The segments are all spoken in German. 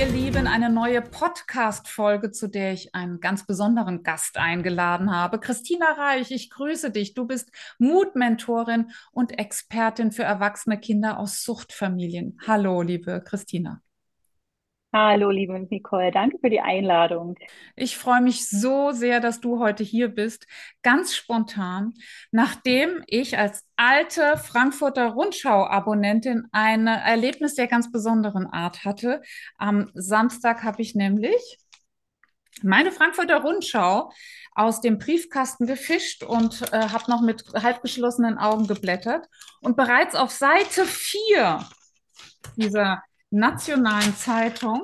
Ihr Lieben, eine neue Podcast-Folge, zu der ich einen ganz besonderen Gast eingeladen habe. Christina Reich, ich grüße dich. Du bist Mutmentorin und Expertin für erwachsene Kinder aus Suchtfamilien. Hallo, liebe Christina. Hallo, liebe Nicole, danke für die Einladung. Ich freue mich so sehr, dass du heute hier bist. Ganz spontan, nachdem ich als alte Frankfurter Rundschau-Abonnentin ein Erlebnis der ganz besonderen Art hatte. Am Samstag habe ich nämlich meine Frankfurter Rundschau aus dem Briefkasten gefischt und äh, habe noch mit halbgeschlossenen Augen geblättert. Und bereits auf Seite 4 dieser nationalen Zeitung.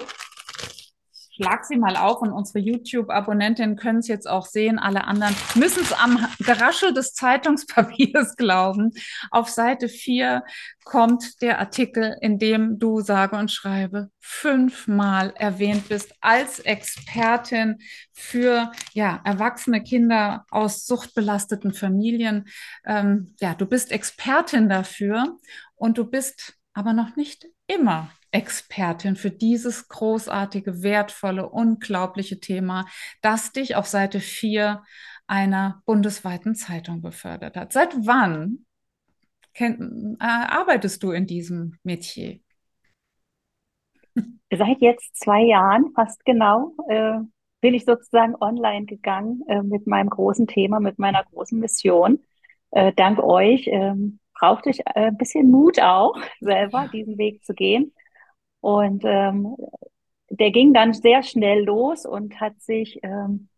Ich schlag sie mal auf und unsere YouTube-Abonnentinnen können es jetzt auch sehen. Alle anderen müssen es am Geraschel des Zeitungspapiers glauben. Auf Seite 4 kommt der Artikel, in dem du sage und schreibe fünfmal erwähnt bist als Expertin für ja, erwachsene Kinder aus suchtbelasteten Familien. Ähm, ja, du bist Expertin dafür und du bist aber noch nicht immer Expertin für dieses großartige, wertvolle, unglaubliche Thema, das dich auf Seite 4 einer bundesweiten Zeitung befördert hat. Seit wann kenn, äh, arbeitest du in diesem Metier? Seit jetzt zwei Jahren, fast genau, äh, bin ich sozusagen online gegangen äh, mit meinem großen Thema, mit meiner großen Mission. Äh, dank euch ähm, brauchte ich äh, ein bisschen Mut auch, selber ja. diesen Weg zu gehen. Und ähm, der ging dann sehr schnell los und hat sich ähm,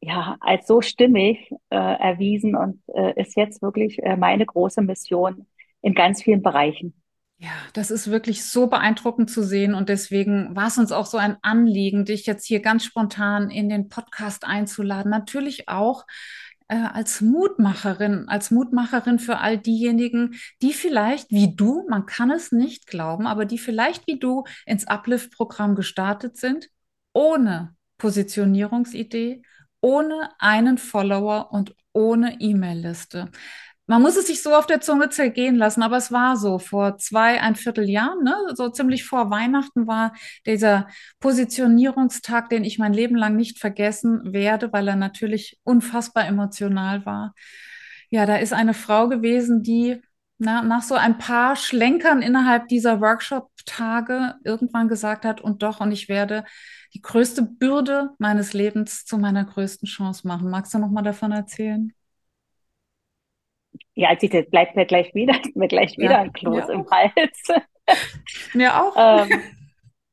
ja als so stimmig äh, erwiesen und äh, ist jetzt wirklich äh, meine große Mission in ganz vielen Bereichen. Ja, das ist wirklich so beeindruckend zu sehen und deswegen war es uns auch so ein Anliegen, dich jetzt hier ganz spontan in den Podcast einzuladen. Natürlich auch, äh, als Mutmacherin, als Mutmacherin für all diejenigen, die vielleicht wie du, man kann es nicht glauben, aber die vielleicht wie du ins Uplift-Programm gestartet sind, ohne Positionierungsidee, ohne einen Follower und ohne E-Mail-Liste man muss es sich so auf der Zunge zergehen lassen, aber es war so. Vor zwei, ein Vierteljahren, ne, so ziemlich vor Weihnachten war dieser Positionierungstag, den ich mein Leben lang nicht vergessen werde, weil er natürlich unfassbar emotional war. Ja, da ist eine Frau gewesen, die na, nach so ein paar Schlenkern innerhalb dieser Workshop-Tage irgendwann gesagt hat, und doch, und ich werde die größte Bürde meines Lebens zu meiner größten Chance machen. Magst du noch mal davon erzählen? Ja, als ich das bleibt mir gleich wieder, mir gleich wieder ja, ein Kloß im Hals. Mir auch. ähm,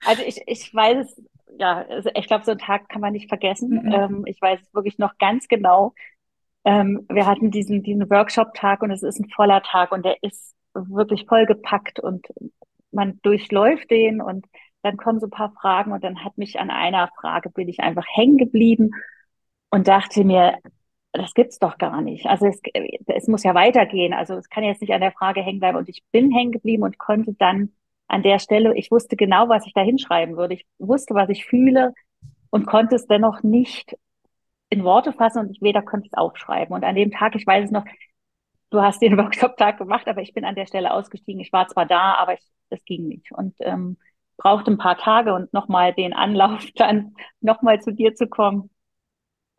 also ich, ich weiß es, ja, also ich glaube, so einen Tag kann man nicht vergessen. Mhm. Ähm, ich weiß es wirklich noch ganz genau. Ähm, wir hatten diesen, diesen Workshop-Tag und es ist ein voller Tag und der ist wirklich vollgepackt und man durchläuft den und dann kommen so ein paar Fragen und dann hat mich an einer Frage bin ich einfach hängen geblieben und dachte mir, das gibt's doch gar nicht. Also es, es muss ja weitergehen. Also es kann jetzt nicht an der Frage hängen bleiben. Und ich bin hängen geblieben und konnte dann an der Stelle, ich wusste genau, was ich da hinschreiben würde. Ich wusste, was ich fühle und konnte es dennoch nicht in Worte fassen und ich weder konnte es aufschreiben. Und an dem Tag, ich weiß es noch, du hast den Workshop-Tag gemacht, aber ich bin an der Stelle ausgestiegen. Ich war zwar da, aber es ging nicht. Und ähm, brauchte ein paar Tage und nochmal den Anlauf, dann nochmal zu dir zu kommen.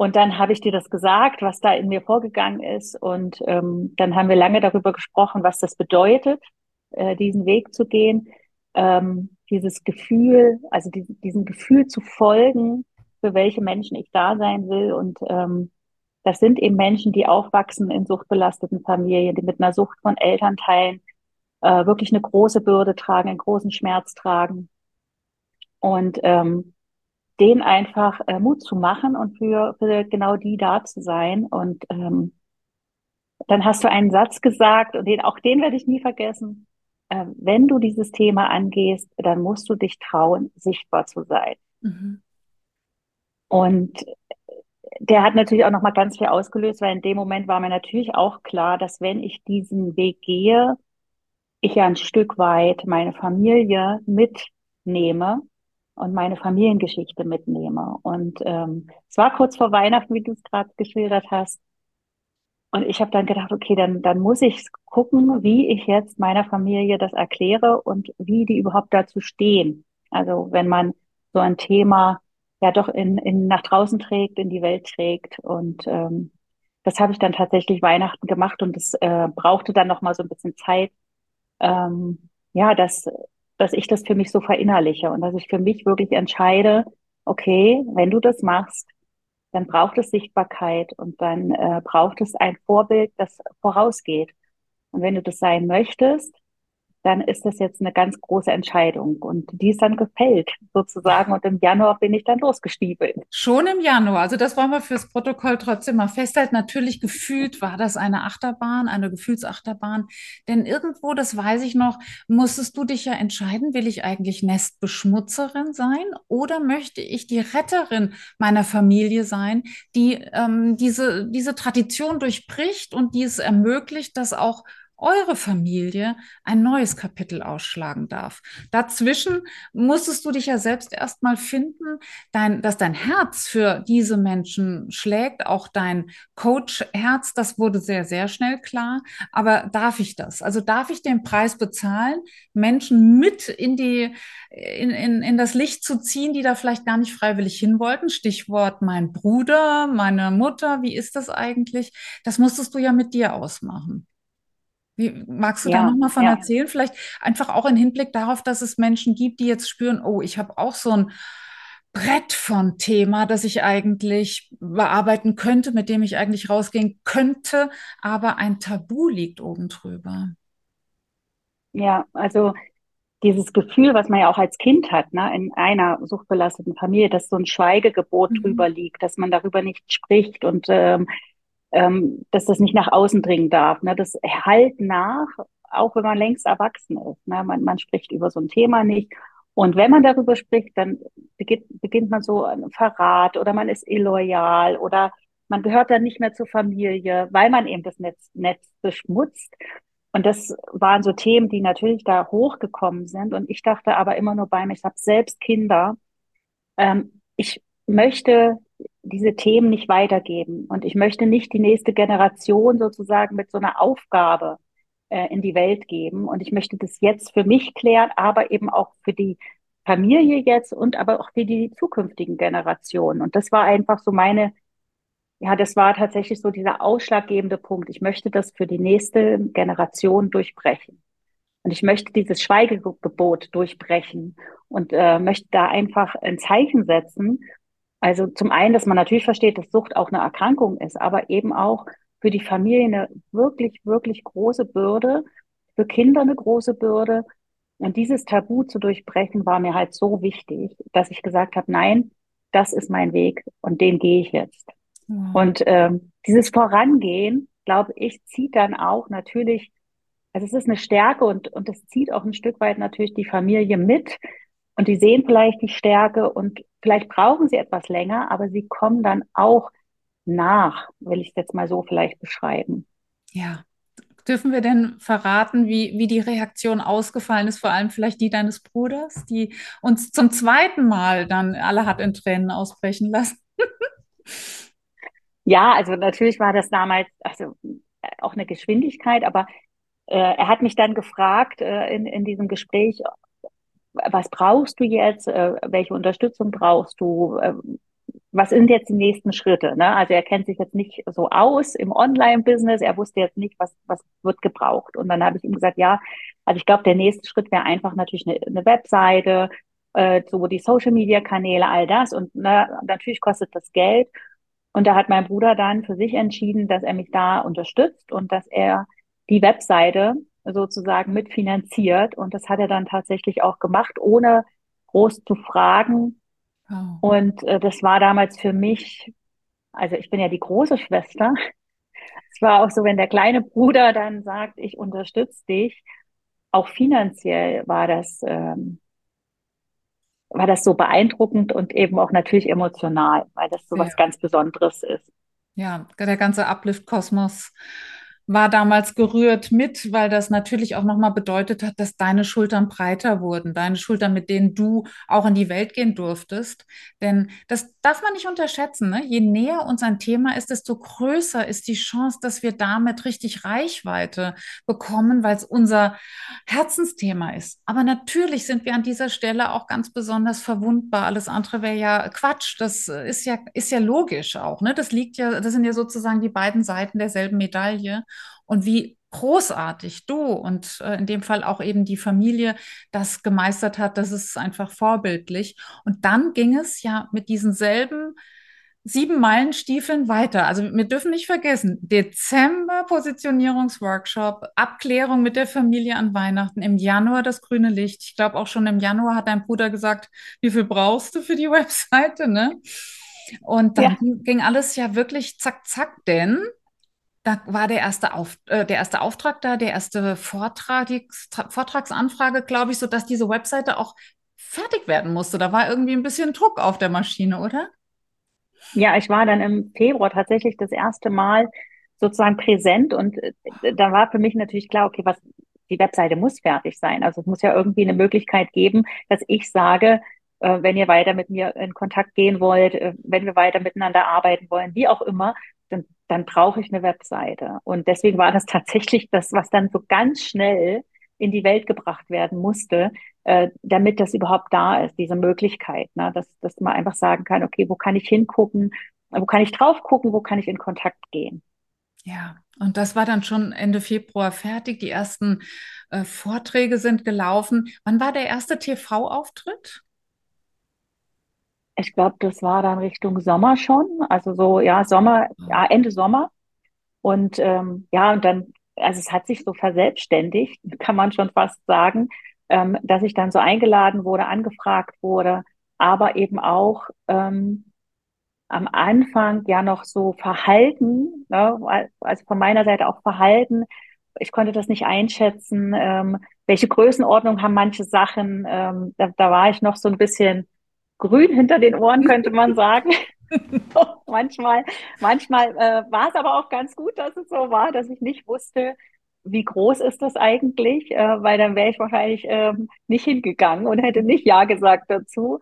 Und dann habe ich dir das gesagt, was da in mir vorgegangen ist. Und ähm, dann haben wir lange darüber gesprochen, was das bedeutet, äh, diesen Weg zu gehen. Ähm, dieses Gefühl, also die, diesem Gefühl zu folgen, für welche Menschen ich da sein will. Und ähm, das sind eben Menschen, die aufwachsen in suchtbelasteten Familien, die mit einer Sucht von Elternteilen äh, wirklich eine große Bürde tragen, einen großen Schmerz tragen. Und ähm, denen einfach äh, Mut zu machen und für, für genau die da zu sein. Und ähm, dann hast du einen Satz gesagt und den, auch den werde ich nie vergessen. Äh, wenn du dieses Thema angehst, dann musst du dich trauen, sichtbar zu sein. Mhm. Und der hat natürlich auch noch mal ganz viel ausgelöst, weil in dem Moment war mir natürlich auch klar, dass wenn ich diesen Weg gehe, ich ja ein Stück weit meine Familie mitnehme und meine Familiengeschichte mitnehme. Und ähm, es war kurz vor Weihnachten, wie du es gerade geschildert hast. Und ich habe dann gedacht, okay, dann, dann muss ich gucken, wie ich jetzt meiner Familie das erkläre und wie die überhaupt dazu stehen. Also wenn man so ein Thema ja doch in, in nach draußen trägt, in die Welt trägt. Und ähm, das habe ich dann tatsächlich Weihnachten gemacht und es äh, brauchte dann noch mal so ein bisschen Zeit, ähm, ja, dass dass ich das für mich so verinnerliche und dass ich für mich wirklich entscheide, okay, wenn du das machst, dann braucht es Sichtbarkeit und dann äh, braucht es ein Vorbild, das vorausgeht. Und wenn du das sein möchtest, dann ist das jetzt eine ganz große Entscheidung. Und die ist dann gefällt, sozusagen. Und im Januar bin ich dann losgestiefelt. Schon im Januar. Also das wollen wir fürs Protokoll trotzdem mal festhalten. Natürlich gefühlt war das eine Achterbahn, eine Gefühlsachterbahn. Denn irgendwo, das weiß ich noch, musstest du dich ja entscheiden, will ich eigentlich Nestbeschmutzerin sein oder möchte ich die Retterin meiner Familie sein, die ähm, diese, diese Tradition durchbricht und die es ermöglicht, dass auch eure Familie ein neues Kapitel ausschlagen darf. Dazwischen musstest du dich ja selbst erstmal finden, dein, dass dein Herz für diese Menschen schlägt, auch dein Coach-Herz, das wurde sehr, sehr schnell klar. Aber darf ich das? Also darf ich den Preis bezahlen, Menschen mit in die, in, in, in das Licht zu ziehen, die da vielleicht gar nicht freiwillig hin wollten? Stichwort mein Bruder, meine Mutter, wie ist das eigentlich? Das musstest du ja mit dir ausmachen. Wie, magst du ja, da nochmal von ja. erzählen? Vielleicht einfach auch im Hinblick darauf, dass es Menschen gibt, die jetzt spüren, oh, ich habe auch so ein Brett von Thema, das ich eigentlich bearbeiten könnte, mit dem ich eigentlich rausgehen könnte, aber ein Tabu liegt oben drüber. Ja, also dieses Gefühl, was man ja auch als Kind hat, ne, in einer suchtbelasteten Familie, dass so ein Schweigegebot mhm. drüber liegt, dass man darüber nicht spricht und ähm, ähm, dass das nicht nach außen dringen darf. Ne? Das halt nach, auch wenn man längst erwachsen ist. Ne? Man, man spricht über so ein Thema nicht. Und wenn man darüber spricht, dann beginnt, beginnt man so ein Verrat oder man ist illoyal oder man gehört dann nicht mehr zur Familie, weil man eben das Netz, Netz beschmutzt. Und das waren so Themen, die natürlich da hochgekommen sind. Und ich dachte aber immer nur bei mir, ich habe selbst Kinder. Ähm, ich möchte diese Themen nicht weitergeben. Und ich möchte nicht die nächste Generation sozusagen mit so einer Aufgabe äh, in die Welt geben. Und ich möchte das jetzt für mich klären, aber eben auch für die Familie jetzt und aber auch für die zukünftigen Generationen. Und das war einfach so meine, ja, das war tatsächlich so dieser ausschlaggebende Punkt. Ich möchte das für die nächste Generation durchbrechen. Und ich möchte dieses Schweigegebot durchbrechen und äh, möchte da einfach ein Zeichen setzen also zum einen, dass man natürlich versteht, dass Sucht auch eine Erkrankung ist, aber eben auch für die Familie eine wirklich, wirklich große Bürde, für Kinder eine große Bürde. Und dieses Tabu zu durchbrechen war mir halt so wichtig, dass ich gesagt habe, nein, das ist mein Weg und den gehe ich jetzt. Mhm. Und ähm, dieses Vorangehen, glaube ich, zieht dann auch natürlich, also es ist eine Stärke und, und es zieht auch ein Stück weit natürlich die Familie mit, und die sehen vielleicht die Stärke und vielleicht brauchen sie etwas länger, aber sie kommen dann auch nach, will ich es jetzt mal so vielleicht beschreiben. Ja. Dürfen wir denn verraten, wie, wie die Reaktion ausgefallen ist, vor allem vielleicht die deines Bruders, die uns zum zweiten Mal dann alle hat in Tränen ausbrechen lassen? ja, also natürlich war das damals also auch eine Geschwindigkeit, aber äh, er hat mich dann gefragt äh, in, in diesem Gespräch, was brauchst du jetzt, äh, welche Unterstützung brauchst du, äh, was sind jetzt die nächsten Schritte? Ne? Also er kennt sich jetzt nicht so aus im Online-Business, er wusste jetzt nicht, was, was wird gebraucht. Und dann habe ich ihm gesagt, ja, also ich glaube, der nächste Schritt wäre einfach natürlich eine, eine Webseite, äh, so die Social-Media-Kanäle, all das. Und na, natürlich kostet das Geld. Und da hat mein Bruder dann für sich entschieden, dass er mich da unterstützt und dass er die Webseite sozusagen mitfinanziert. Und das hat er dann tatsächlich auch gemacht, ohne groß zu fragen. Oh. Und äh, das war damals für mich, also ich bin ja die große Schwester. Es war auch so, wenn der kleine Bruder dann sagt, ich unterstütze dich, auch finanziell war das, ähm, war das so beeindruckend und eben auch natürlich emotional, weil das so was ja. ganz Besonderes ist. Ja, der ganze Uplift-Kosmos war damals gerührt mit, weil das natürlich auch nochmal bedeutet hat, dass deine Schultern breiter wurden, deine Schultern, mit denen du auch in die Welt gehen durftest. Denn das darf man nicht unterschätzen. Ne? Je näher uns ein Thema ist, desto größer ist die Chance, dass wir damit richtig Reichweite bekommen, weil es unser Herzensthema ist. Aber natürlich sind wir an dieser Stelle auch ganz besonders verwundbar. Alles andere wäre ja Quatsch. Das ist ja, ist ja logisch auch. Ne? Das liegt ja, das sind ja sozusagen die beiden Seiten derselben Medaille. Und wie großartig du und äh, in dem Fall auch eben die Familie das gemeistert hat, das ist einfach vorbildlich. Und dann ging es ja mit diesen selben sieben Meilenstiefeln weiter. Also wir dürfen nicht vergessen, Dezember Positionierungsworkshop, Abklärung mit der Familie an Weihnachten, im Januar das grüne Licht. Ich glaube auch schon im Januar hat dein Bruder gesagt, wie viel brauchst du für die Webseite, ne? Und dann ja. ging alles ja wirklich zack, zack, denn da war der erste, Auf, äh, der erste Auftrag da, der erste Vortrag, die Vortragsanfrage, glaube ich, so dass diese Webseite auch fertig werden musste. Da war irgendwie ein bisschen Druck auf der Maschine, oder? Ja, ich war dann im Februar tatsächlich das erste Mal sozusagen präsent und äh, da war für mich natürlich klar, okay, was die Webseite muss fertig sein. Also es muss ja irgendwie eine Möglichkeit geben, dass ich sage, äh, wenn ihr weiter mit mir in Kontakt gehen wollt, äh, wenn wir weiter miteinander arbeiten wollen, wie auch immer, dann, dann brauche ich eine Webseite. Und deswegen war das tatsächlich das, was dann so ganz schnell in die Welt gebracht werden musste, äh, damit das überhaupt da ist, diese Möglichkeit, ne? dass, dass man einfach sagen kann, okay, wo kann ich hingucken, wo kann ich drauf gucken, wo kann ich in Kontakt gehen. Ja, und das war dann schon Ende Februar fertig. Die ersten äh, Vorträge sind gelaufen. Wann war der erste TV-Auftritt? Ich glaube, das war dann Richtung Sommer schon. Also so, ja, Sommer, ja, Ende Sommer. Und ähm, ja, und dann, also es hat sich so verselbstständigt, kann man schon fast sagen ähm, dass ich dann so eingeladen wurde, angefragt wurde, aber eben auch ähm, am Anfang ja noch so Verhalten, ne, also von meiner Seite auch Verhalten. Ich konnte das nicht einschätzen. Ähm, welche Größenordnung haben manche Sachen? Ähm, da, da war ich noch so ein bisschen grün hinter den Ohren, könnte man sagen. manchmal manchmal äh, war es aber auch ganz gut, dass es so war, dass ich nicht wusste, wie groß ist das eigentlich? Äh, weil dann wäre ich wahrscheinlich ähm, nicht hingegangen und hätte nicht Ja gesagt dazu.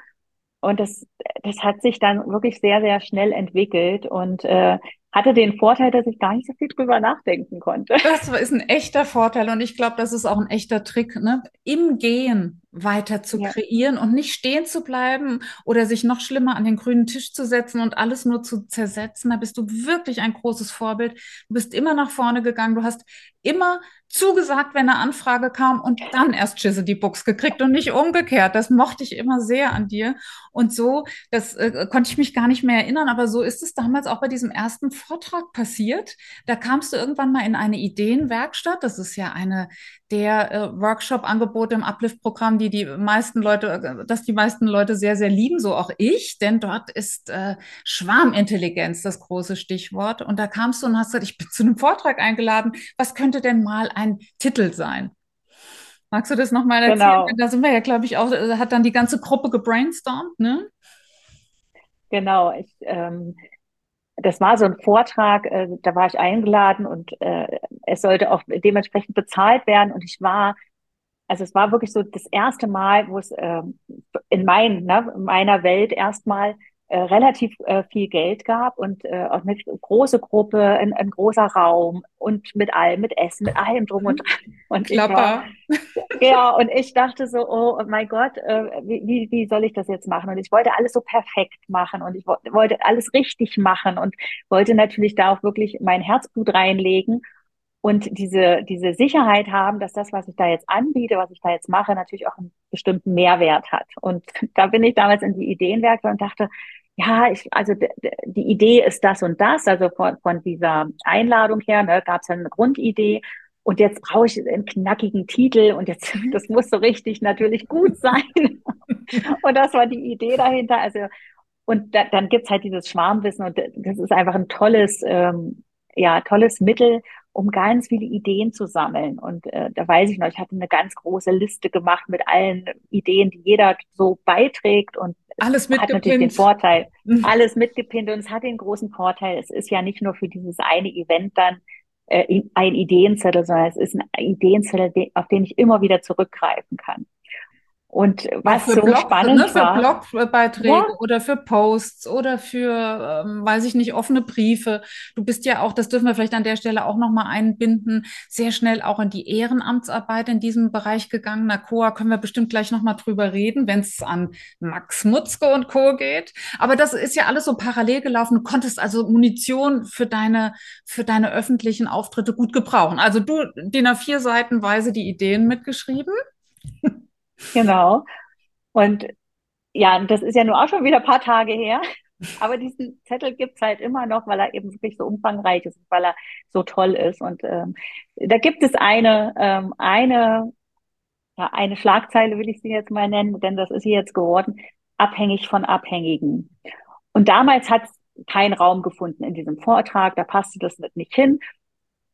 Und das, das hat sich dann wirklich sehr, sehr schnell entwickelt und äh, hatte den Vorteil, dass ich gar nicht so viel drüber nachdenken konnte. Das ist ein echter Vorteil und ich glaube, das ist auch ein echter Trick, ne? Im Gehen weiter zu ja. kreieren und nicht stehen zu bleiben oder sich noch schlimmer an den grünen Tisch zu setzen und alles nur zu zersetzen. Da bist du wirklich ein großes Vorbild. Du bist immer nach vorne gegangen. Du hast immer zugesagt, wenn eine Anfrage kam und dann erst Schisse die Box gekriegt und nicht umgekehrt. Das mochte ich immer sehr an dir. Und so, das äh, konnte ich mich gar nicht mehr erinnern, aber so ist es damals auch bei diesem ersten Vortrag passiert. Da kamst du irgendwann mal in eine Ideenwerkstatt. Das ist ja eine der äh, Workshop-Angebote im Uplift-Programm, die die meisten Leute, dass die meisten Leute sehr, sehr lieben, so auch ich, denn dort ist äh, Schwarmintelligenz das große Stichwort. Und da kamst du und hast gesagt, ich bin zu einem Vortrag eingeladen. Was könnte denn mal ein Titel sein? Magst du das nochmal erzählen? Genau. Da sind wir ja, glaube ich, auch, äh, hat dann die ganze Gruppe gebrainstormt, ne? Genau, ich, ähm, das war so ein Vortrag, äh, da war ich eingeladen und äh, es sollte auch dementsprechend bezahlt werden. Und ich war, also es war wirklich so das erste Mal, wo es äh, in, mein, ne, in meiner Welt erstmal relativ äh, viel Geld gab und äh, auch eine große Gruppe, ein, ein großer Raum und mit allem, mit Essen, mit allem drum und dran. Und Klapper. ja, und ich dachte so, oh mein Gott, äh, wie, wie soll ich das jetzt machen? Und ich wollte alles so perfekt machen und ich wollte alles richtig machen und wollte natürlich da auch wirklich mein Herzblut reinlegen und diese, diese Sicherheit haben, dass das, was ich da jetzt anbiete, was ich da jetzt mache, natürlich auch einen bestimmten Mehrwert hat. Und da bin ich damals in die Ideenwerke und dachte, ja, ich, also die Idee ist das und das, also von, von dieser Einladung her, ne, gab es eine Grundidee. Und jetzt brauche ich einen knackigen Titel und jetzt, das muss so richtig natürlich gut sein. und das war die Idee dahinter. Also, und da, dann gibt's halt dieses Schwarmwissen und das ist einfach ein tolles, ähm, ja, tolles Mittel, um ganz viele Ideen zu sammeln. Und äh, da weiß ich noch, ich hatte eine ganz große Liste gemacht mit allen Ideen, die jeder so beiträgt und alles hat natürlich den Vorteil, mhm. alles mitgepinnt und es hat den großen Vorteil, es ist ja nicht nur für dieses eine Event dann äh, ein Ideenzettel, sondern es ist ein Ideenzettel, auf den ich immer wieder zurückgreifen kann. Und was so Blog, spannend ne, für war, Blogbeiträge ja. oder für Posts oder für, ähm, weiß ich nicht, offene Briefe. Du bist ja auch, das dürfen wir vielleicht an der Stelle auch nochmal einbinden, sehr schnell auch in die Ehrenamtsarbeit in diesem Bereich gegangen. Na, Coa können wir bestimmt gleich nochmal drüber reden, wenn es an Max Mutzke und Co. geht. Aber das ist ja alles so parallel gelaufen. Du konntest also Munition für deine, für deine öffentlichen Auftritte gut gebrauchen. Also du, DIN A4 Seitenweise die Ideen mitgeschrieben. Genau. Und ja, das ist ja nur auch schon wieder ein paar Tage her. Aber diesen Zettel gibt's halt immer noch, weil er eben wirklich so umfangreich ist, weil er so toll ist. Und ähm, da gibt es eine, ähm, eine, ja, eine Schlagzeile, will ich sie jetzt mal nennen, denn das ist sie jetzt geworden, abhängig von Abhängigen. Und damals hat es keinen Raum gefunden in diesem Vortrag, da passte das nicht hin.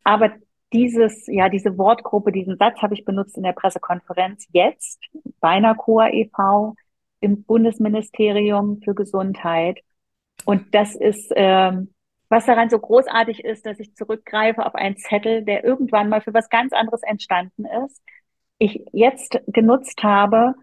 Aber dieses, ja, diese Wortgruppe, diesen Satz habe ich benutzt in der Pressekonferenz jetzt bei NACOA e.V. im Bundesministerium für Gesundheit. Und das ist, ähm, was daran so großartig ist, dass ich zurückgreife auf einen Zettel, der irgendwann mal für was ganz anderes entstanden ist. Ich jetzt genutzt habe,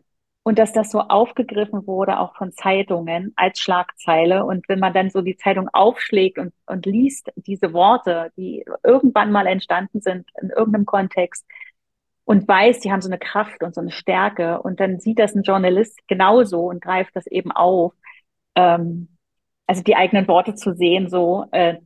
und dass das so aufgegriffen wurde, auch von Zeitungen als Schlagzeile. Und wenn man dann so die Zeitung aufschlägt und, und liest diese Worte, die irgendwann mal entstanden sind in irgendeinem Kontext und weiß, die haben so eine Kraft und so eine Stärke und dann sieht das ein Journalist genauso und greift das eben auf. Ähm, also die eigenen Worte zu sehen, so, äh,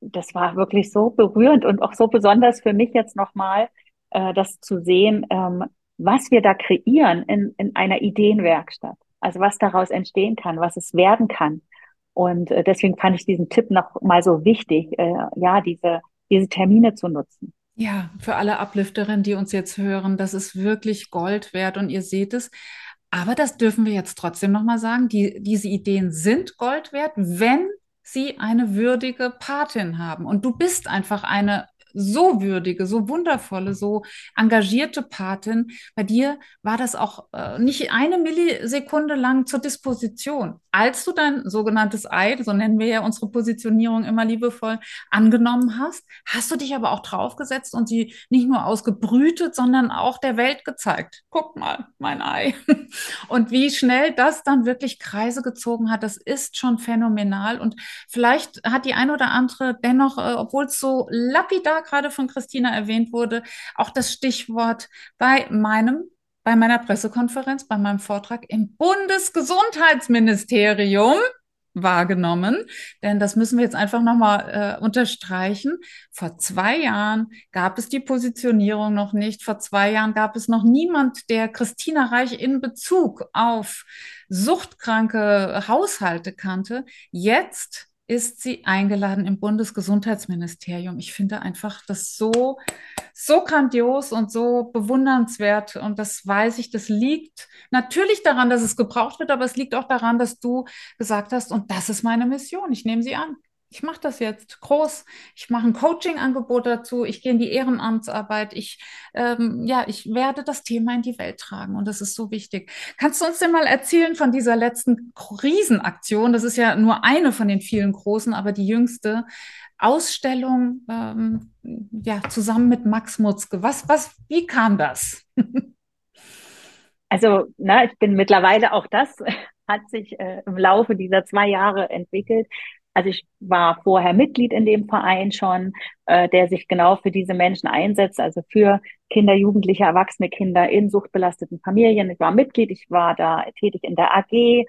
das war wirklich so berührend und auch so besonders für mich jetzt nochmal, äh, das zu sehen, ähm, was wir da kreieren in, in einer Ideenwerkstatt. Also was daraus entstehen kann, was es werden kann. Und äh, deswegen fand ich diesen Tipp noch mal so wichtig, äh, ja, diese, diese Termine zu nutzen. Ja, für alle Uplifterinnen, die uns jetzt hören, das ist wirklich Gold wert und ihr seht es. Aber das dürfen wir jetzt trotzdem noch mal sagen, die, diese Ideen sind Gold wert, wenn sie eine würdige Patin haben. Und du bist einfach eine so würdige, so wundervolle, so engagierte Patin. Bei dir war das auch äh, nicht eine Millisekunde lang zur Disposition. Als du dein sogenanntes Ei, so nennen wir ja unsere Positionierung immer liebevoll, angenommen hast, hast du dich aber auch draufgesetzt und sie nicht nur ausgebrütet, sondern auch der Welt gezeigt. Guck mal, mein Ei. Und wie schnell das dann wirklich Kreise gezogen hat, das ist schon phänomenal. Und vielleicht hat die ein oder andere dennoch, äh, obwohl es so lapidar gerade von Christina erwähnt wurde, auch das Stichwort bei meinem bei meiner Pressekonferenz, bei meinem Vortrag im Bundesgesundheitsministerium wahrgenommen. Denn das müssen wir jetzt einfach nochmal äh, unterstreichen. Vor zwei Jahren gab es die Positionierung noch nicht. Vor zwei Jahren gab es noch niemand, der Christina Reich in Bezug auf suchtkranke Haushalte kannte. Jetzt ist sie eingeladen im Bundesgesundheitsministerium. Ich finde einfach das so, so grandios und so bewundernswert. Und das weiß ich, das liegt natürlich daran, dass es gebraucht wird, aber es liegt auch daran, dass du gesagt hast, und das ist meine Mission. Ich nehme sie an ich mache das jetzt groß, ich mache ein Coaching-Angebot dazu, ich gehe in die Ehrenamtsarbeit, ich, ähm, ja, ich werde das Thema in die Welt tragen und das ist so wichtig. Kannst du uns denn mal erzählen von dieser letzten Riesenaktion? Das ist ja nur eine von den vielen großen, aber die jüngste Ausstellung, ähm, ja, zusammen mit Max Mutzke. Was, was, wie kam das? Also, na, ich bin mittlerweile auch das hat sich äh, im Laufe dieser zwei Jahre entwickelt. Also ich war vorher Mitglied in dem Verein schon, äh, der sich genau für diese Menschen einsetzt, also für Kinder, Jugendliche, erwachsene Kinder in suchtbelasteten Familien. Ich war Mitglied, ich war da tätig in der AG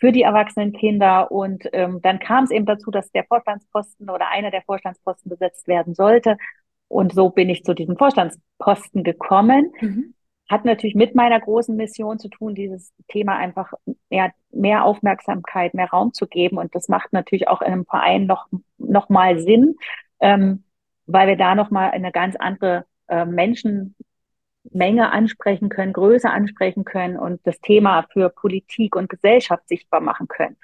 für die erwachsenen Kinder und ähm, dann kam es eben dazu, dass der Vorstandsposten oder einer der Vorstandsposten besetzt werden sollte. Und so bin ich zu diesem Vorstandsposten gekommen. Mhm hat natürlich mit meiner großen Mission zu tun, dieses Thema einfach mehr, mehr Aufmerksamkeit, mehr Raum zu geben. Und das macht natürlich auch in einem Verein noch, noch mal Sinn, ähm, weil wir da noch mal eine ganz andere äh, Menschenmenge ansprechen können, Größe ansprechen können und das Thema für Politik und Gesellschaft sichtbar machen können.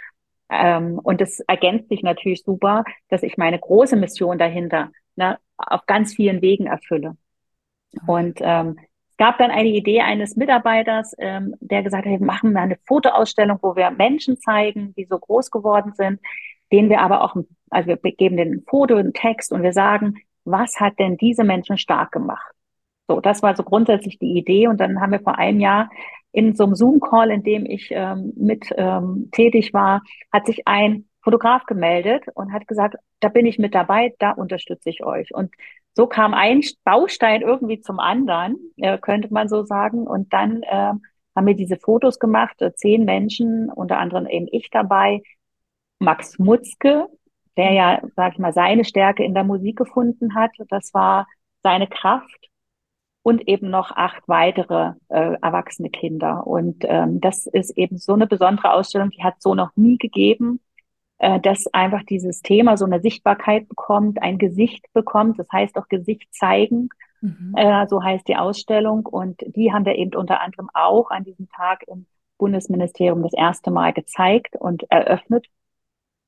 Ähm, und das ergänzt sich natürlich super, dass ich meine große Mission dahinter ne, auf ganz vielen Wegen erfülle. Und ähm, gab dann eine Idee eines Mitarbeiters, ähm, der gesagt hat, wir machen wir eine Fotoausstellung, wo wir Menschen zeigen, die so groß geworden sind, denen wir aber auch, also wir geben den Foto, einen Text und wir sagen, was hat denn diese Menschen stark gemacht? So, das war so grundsätzlich die Idee. Und dann haben wir vor einem Jahr in so einem Zoom-Call, in dem ich ähm, mit ähm, tätig war, hat sich ein Fotograf gemeldet und hat gesagt, da bin ich mit dabei, da unterstütze ich euch. Und so kam ein Baustein irgendwie zum anderen, äh, könnte man so sagen. Und dann äh, haben wir diese Fotos gemacht, äh, zehn Menschen, unter anderem eben ich dabei, Max Mutzke, der ja, sag ich mal, seine Stärke in der Musik gefunden hat. Das war seine Kraft und eben noch acht weitere äh, erwachsene Kinder. Und ähm, das ist eben so eine besondere Ausstellung, die hat so noch nie gegeben, dass einfach dieses Thema so eine Sichtbarkeit bekommt, ein Gesicht bekommt. Das heißt auch Gesicht zeigen. Mhm. Äh, so heißt die Ausstellung. Und die haben wir eben unter anderem auch an diesem Tag im Bundesministerium das erste Mal gezeigt und eröffnet.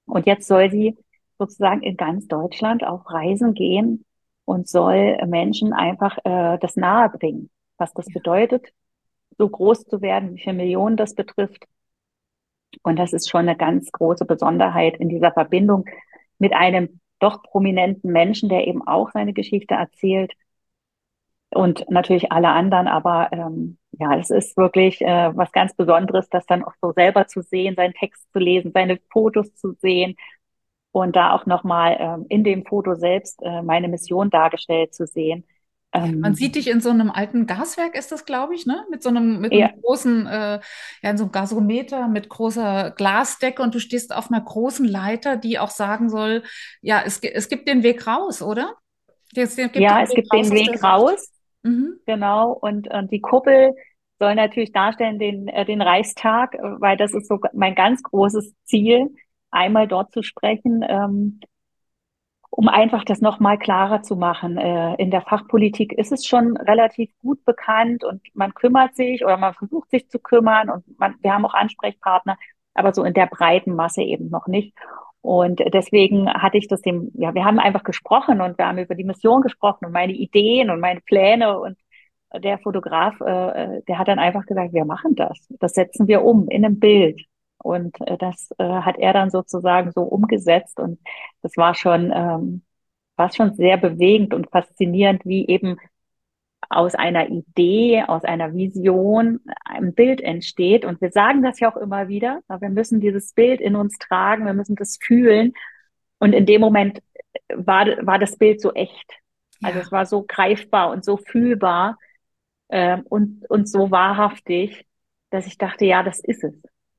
Und jetzt soll sie sozusagen in ganz Deutschland auf Reisen gehen und soll Menschen einfach äh, das nahe bringen, was das bedeutet, so groß zu werden, wie viele Millionen das betrifft. Und das ist schon eine ganz große Besonderheit in dieser Verbindung mit einem doch prominenten Menschen, der eben auch seine Geschichte erzählt und natürlich alle anderen. Aber ähm, ja, es ist wirklich äh, was ganz Besonderes, das dann auch so selber zu sehen, seinen Text zu lesen, seine Fotos zu sehen und da auch nochmal ähm, in dem Foto selbst äh, meine Mission dargestellt zu sehen. Ähm, Man sieht dich in so einem alten Gaswerk, ist das, glaube ich, ne? Mit so einem, mit ja. einem großen, äh, ja, in so einem Gasometer mit großer Glasdecke und du stehst auf einer großen Leiter, die auch sagen soll, ja, es, es gibt den Weg raus, oder? Es, gibt ja, es gibt den Weg raus. Mhm. Genau. Und, und die Kuppel soll natürlich darstellen den, äh, den Reichstag, äh, weil das ist so mein ganz großes Ziel, einmal dort zu sprechen, ähm, um einfach das nochmal klarer zu machen. Äh, in der Fachpolitik ist es schon relativ gut bekannt und man kümmert sich oder man versucht sich zu kümmern und man, wir haben auch Ansprechpartner, aber so in der breiten Masse eben noch nicht. Und deswegen hatte ich das dem, ja, wir haben einfach gesprochen und wir haben über die Mission gesprochen und meine Ideen und meine Pläne und der Fotograf, äh, der hat dann einfach gesagt, wir machen das. Das setzen wir um in einem Bild. Und äh, das äh, hat er dann sozusagen so umgesetzt. Und das war schon, ähm, war schon sehr bewegend und faszinierend, wie eben aus einer Idee, aus einer Vision ein Bild entsteht. Und wir sagen das ja auch immer wieder, wir müssen dieses Bild in uns tragen, wir müssen das fühlen. Und in dem Moment war, war das Bild so echt. Also ja. es war so greifbar und so fühlbar äh, und, und so wahrhaftig, dass ich dachte, ja, das ist es.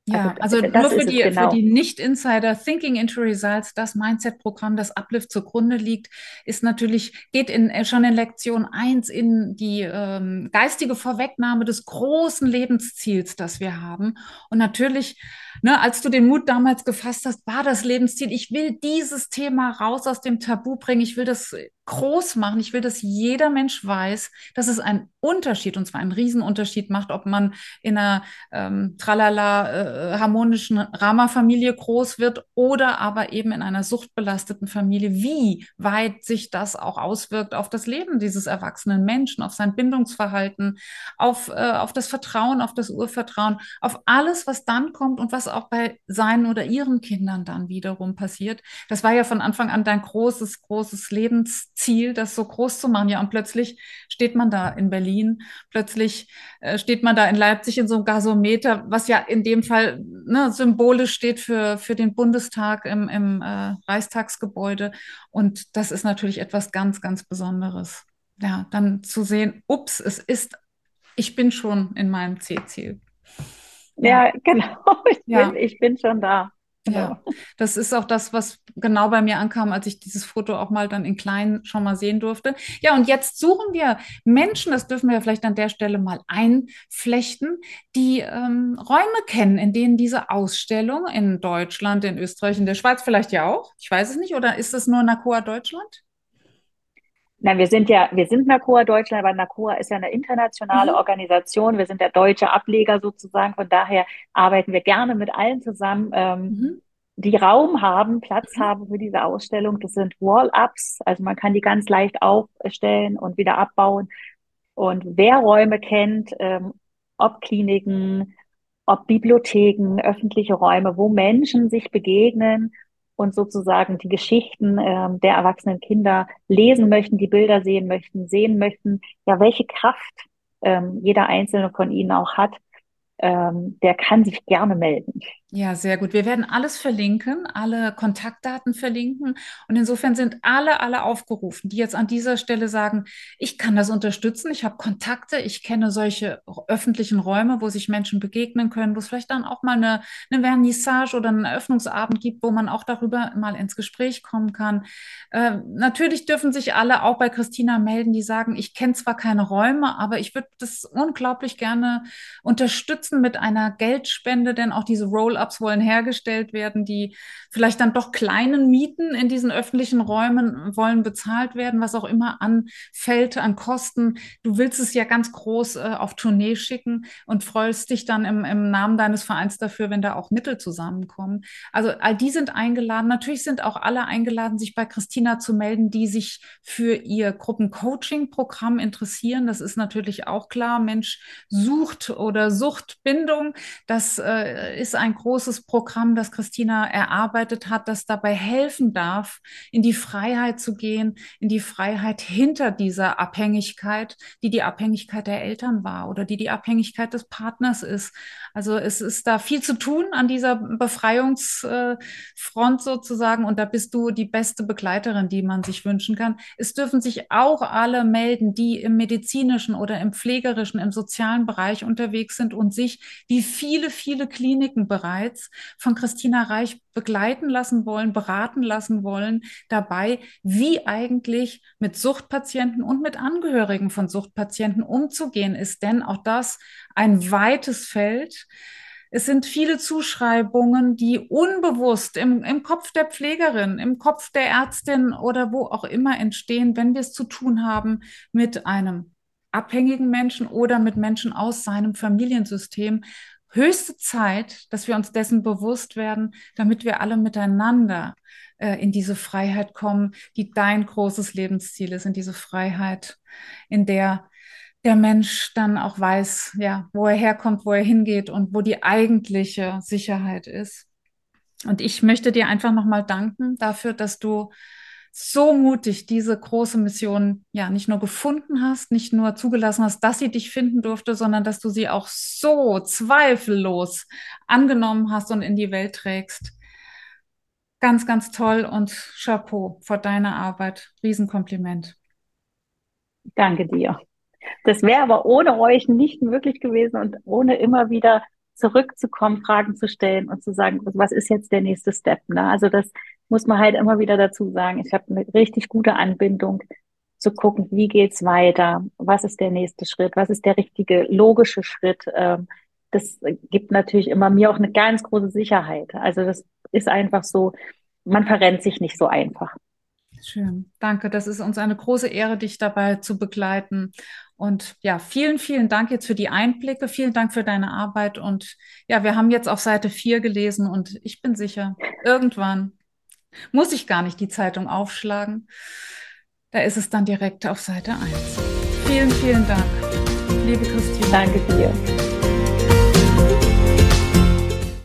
Ja, also, also nur für die, genau. für die Nicht-Insider, Thinking into Results, das Mindset-Programm, das Uplift zugrunde liegt, ist natürlich, geht in, äh, schon in Lektion eins in die ähm, geistige Vorwegnahme des großen Lebensziels, das wir haben. Und natürlich, ne, als du den Mut damals gefasst hast, war das Lebensziel, ich will dieses Thema raus aus dem Tabu bringen, ich will das groß machen. Ich will, dass jeder Mensch weiß, dass es einen Unterschied, und zwar einen Riesenunterschied macht, ob man in einer ähm, tralala äh, harmonischen Rama-Familie groß wird oder aber eben in einer suchtbelasteten Familie, wie weit sich das auch auswirkt auf das Leben dieses erwachsenen Menschen, auf sein Bindungsverhalten, auf, äh, auf das Vertrauen, auf das Urvertrauen, auf alles, was dann kommt und was auch bei seinen oder ihren Kindern dann wiederum passiert. Das war ja von Anfang an dein großes, großes Lebens Ziel, das so groß zu machen. Ja, und plötzlich steht man da in Berlin, plötzlich äh, steht man da in Leipzig in so einem Gasometer, was ja in dem Fall ne, symbolisch steht für, für den Bundestag im, im äh, Reichstagsgebäude. Und das ist natürlich etwas ganz, ganz Besonderes. Ja, dann zu sehen, ups, es ist, ich bin schon in meinem C-Ziel. Ja, genau. Ich, ja. Bin, ich bin schon da. Ja, das ist auch das, was genau bei mir ankam, als ich dieses Foto auch mal dann in klein schon mal sehen durfte. Ja, und jetzt suchen wir Menschen, das dürfen wir vielleicht an der Stelle mal einflechten, die ähm, Räume kennen, in denen diese Ausstellung in Deutschland, in Österreich, in der Schweiz vielleicht ja auch, ich weiß es nicht, oder ist es nur NACOA Deutschland? Nein, wir sind ja, wir sind NACOA Deutschland, aber NACOA ist ja eine internationale mhm. Organisation. Wir sind der deutsche Ableger sozusagen. Von daher arbeiten wir gerne mit allen zusammen, ähm, mhm. die Raum haben, Platz mhm. haben für diese Ausstellung. Das sind Wall-Ups, also man kann die ganz leicht aufstellen und wieder abbauen. Und wer Räume kennt, ähm, ob Kliniken, ob Bibliotheken, öffentliche Räume, wo Menschen sich begegnen und sozusagen die Geschichten ähm, der erwachsenen Kinder lesen möchten, die Bilder sehen möchten, sehen möchten, ja, welche Kraft ähm, jeder einzelne von ihnen auch hat, ähm, der kann sich gerne melden. Ja, sehr gut. Wir werden alles verlinken, alle Kontaktdaten verlinken. Und insofern sind alle, alle aufgerufen, die jetzt an dieser Stelle sagen, ich kann das unterstützen, ich habe Kontakte, ich kenne solche öffentlichen Räume, wo sich Menschen begegnen können, wo es vielleicht dann auch mal eine, eine Vernissage oder einen Eröffnungsabend gibt, wo man auch darüber mal ins Gespräch kommen kann. Äh, natürlich dürfen sich alle auch bei Christina melden, die sagen, ich kenne zwar keine Räume, aber ich würde das unglaublich gerne unterstützen mit einer Geldspende, denn auch diese Roll Roll-ups wollen hergestellt werden, die vielleicht dann doch kleinen Mieten in diesen öffentlichen Räumen wollen bezahlt werden, was auch immer anfällt an Kosten. Du willst es ja ganz groß äh, auf Tournee schicken und freust dich dann im, im Namen deines Vereins dafür, wenn da auch Mittel zusammenkommen. Also all die sind eingeladen. Natürlich sind auch alle eingeladen, sich bei Christina zu melden, die sich für ihr Gruppencoaching-Programm interessieren. Das ist natürlich auch klar. Mensch sucht oder Suchtbindung. Das äh, ist ein großes Programm, das Christina erarbeitet hat, das dabei helfen darf, in die Freiheit zu gehen, in die Freiheit hinter dieser Abhängigkeit, die die Abhängigkeit der Eltern war oder die die Abhängigkeit des Partners ist. Also es ist da viel zu tun an dieser Befreiungsfront sozusagen und da bist du die beste Begleiterin, die man sich wünschen kann. Es dürfen sich auch alle melden, die im medizinischen oder im pflegerischen, im sozialen Bereich unterwegs sind und sich wie viele, viele Kliniken bereits von Christina Reich begleiten lassen wollen, beraten lassen wollen dabei, wie eigentlich mit Suchtpatienten und mit Angehörigen von Suchtpatienten umzugehen ist. Denn auch das ein weites Feld. Es sind viele Zuschreibungen, die unbewusst im, im Kopf der Pflegerin, im Kopf der Ärztin oder wo auch immer entstehen, wenn wir es zu tun haben mit einem abhängigen Menschen oder mit Menschen aus seinem Familiensystem. Höchste Zeit, dass wir uns dessen bewusst werden, damit wir alle miteinander äh, in diese Freiheit kommen, die dein großes Lebensziel ist, in diese Freiheit, in der der Mensch dann auch weiß, ja, wo er herkommt, wo er hingeht und wo die eigentliche Sicherheit ist. Und ich möchte dir einfach nochmal danken dafür, dass du so mutig diese große Mission ja nicht nur gefunden hast, nicht nur zugelassen hast, dass sie dich finden durfte, sondern dass du sie auch so zweifellos angenommen hast und in die Welt trägst. Ganz, ganz toll und Chapeau vor deiner Arbeit. Riesenkompliment. Danke dir. Das wäre aber ohne euch nicht möglich gewesen und ohne immer wieder zurückzukommen, Fragen zu stellen und zu sagen, was ist jetzt der nächste Step? Ne? Also das muss man halt immer wieder dazu sagen. Ich habe eine richtig gute Anbindung zu gucken, wie geht's weiter? Was ist der nächste Schritt? Was ist der richtige logische Schritt? Ähm, das gibt natürlich immer mir auch eine ganz große Sicherheit. Also das ist einfach so, man verrennt sich nicht so einfach. Schön, danke. Das ist uns eine große Ehre, dich dabei zu begleiten. Und ja, vielen, vielen Dank jetzt für die Einblicke. Vielen Dank für deine Arbeit. Und ja, wir haben jetzt auf Seite 4 gelesen und ich bin sicher, irgendwann muss ich gar nicht die Zeitung aufschlagen. Da ist es dann direkt auf Seite 1. Vielen, vielen Dank, liebe Christine. Danke dir.